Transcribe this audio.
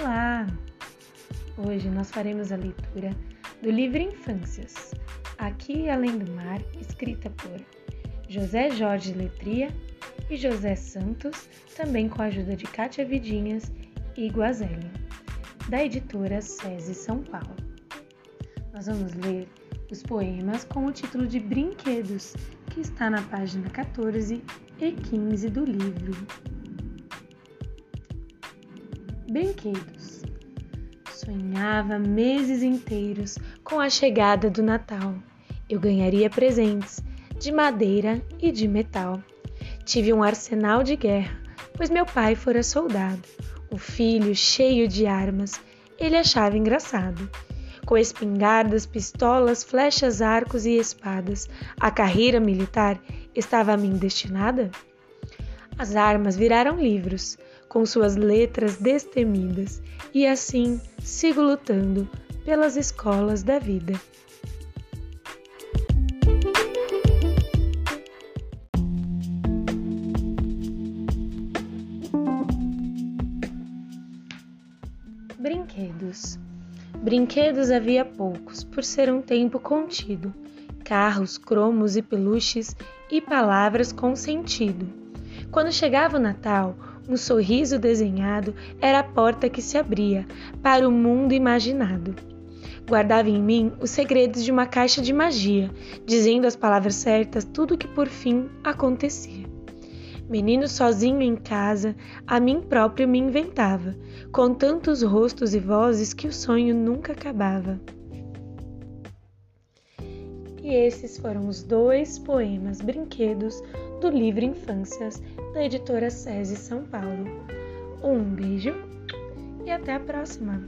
Olá! Hoje nós faremos a leitura do livro Infâncias, Aqui Além do Mar, escrita por José Jorge Letria e José Santos, também com a ajuda de Kátia Vidinhas e Guazelli, da editora SESI São Paulo. Nós vamos ler os poemas com o título de Brinquedos, que está na página 14 e 15 do livro. Brinquedos. Sonhava meses inteiros com a chegada do Natal. Eu ganharia presentes de madeira e de metal. Tive um arsenal de guerra, pois meu pai fora soldado. O filho cheio de armas, ele achava engraçado. Com espingardas, pistolas, flechas, arcos e espadas, a carreira militar estava a mim destinada? As armas viraram livros, com suas letras destemidas, e assim sigo lutando pelas escolas da vida. Brinquedos. Brinquedos havia poucos, por ser um tempo contido. Carros, cromos e peluches e palavras com sentido. Quando chegava o Natal, um sorriso desenhado era a porta que se abria para o mundo imaginado. Guardava em mim os segredos de uma caixa de magia, dizendo as palavras certas tudo o que por fim acontecia. Menino sozinho em casa, a mim próprio me inventava, com tantos rostos e vozes que o sonho nunca acabava. E esses foram os dois poemas brinquedos do livro Infâncias da editora SESI São Paulo. Um beijo e até a próxima!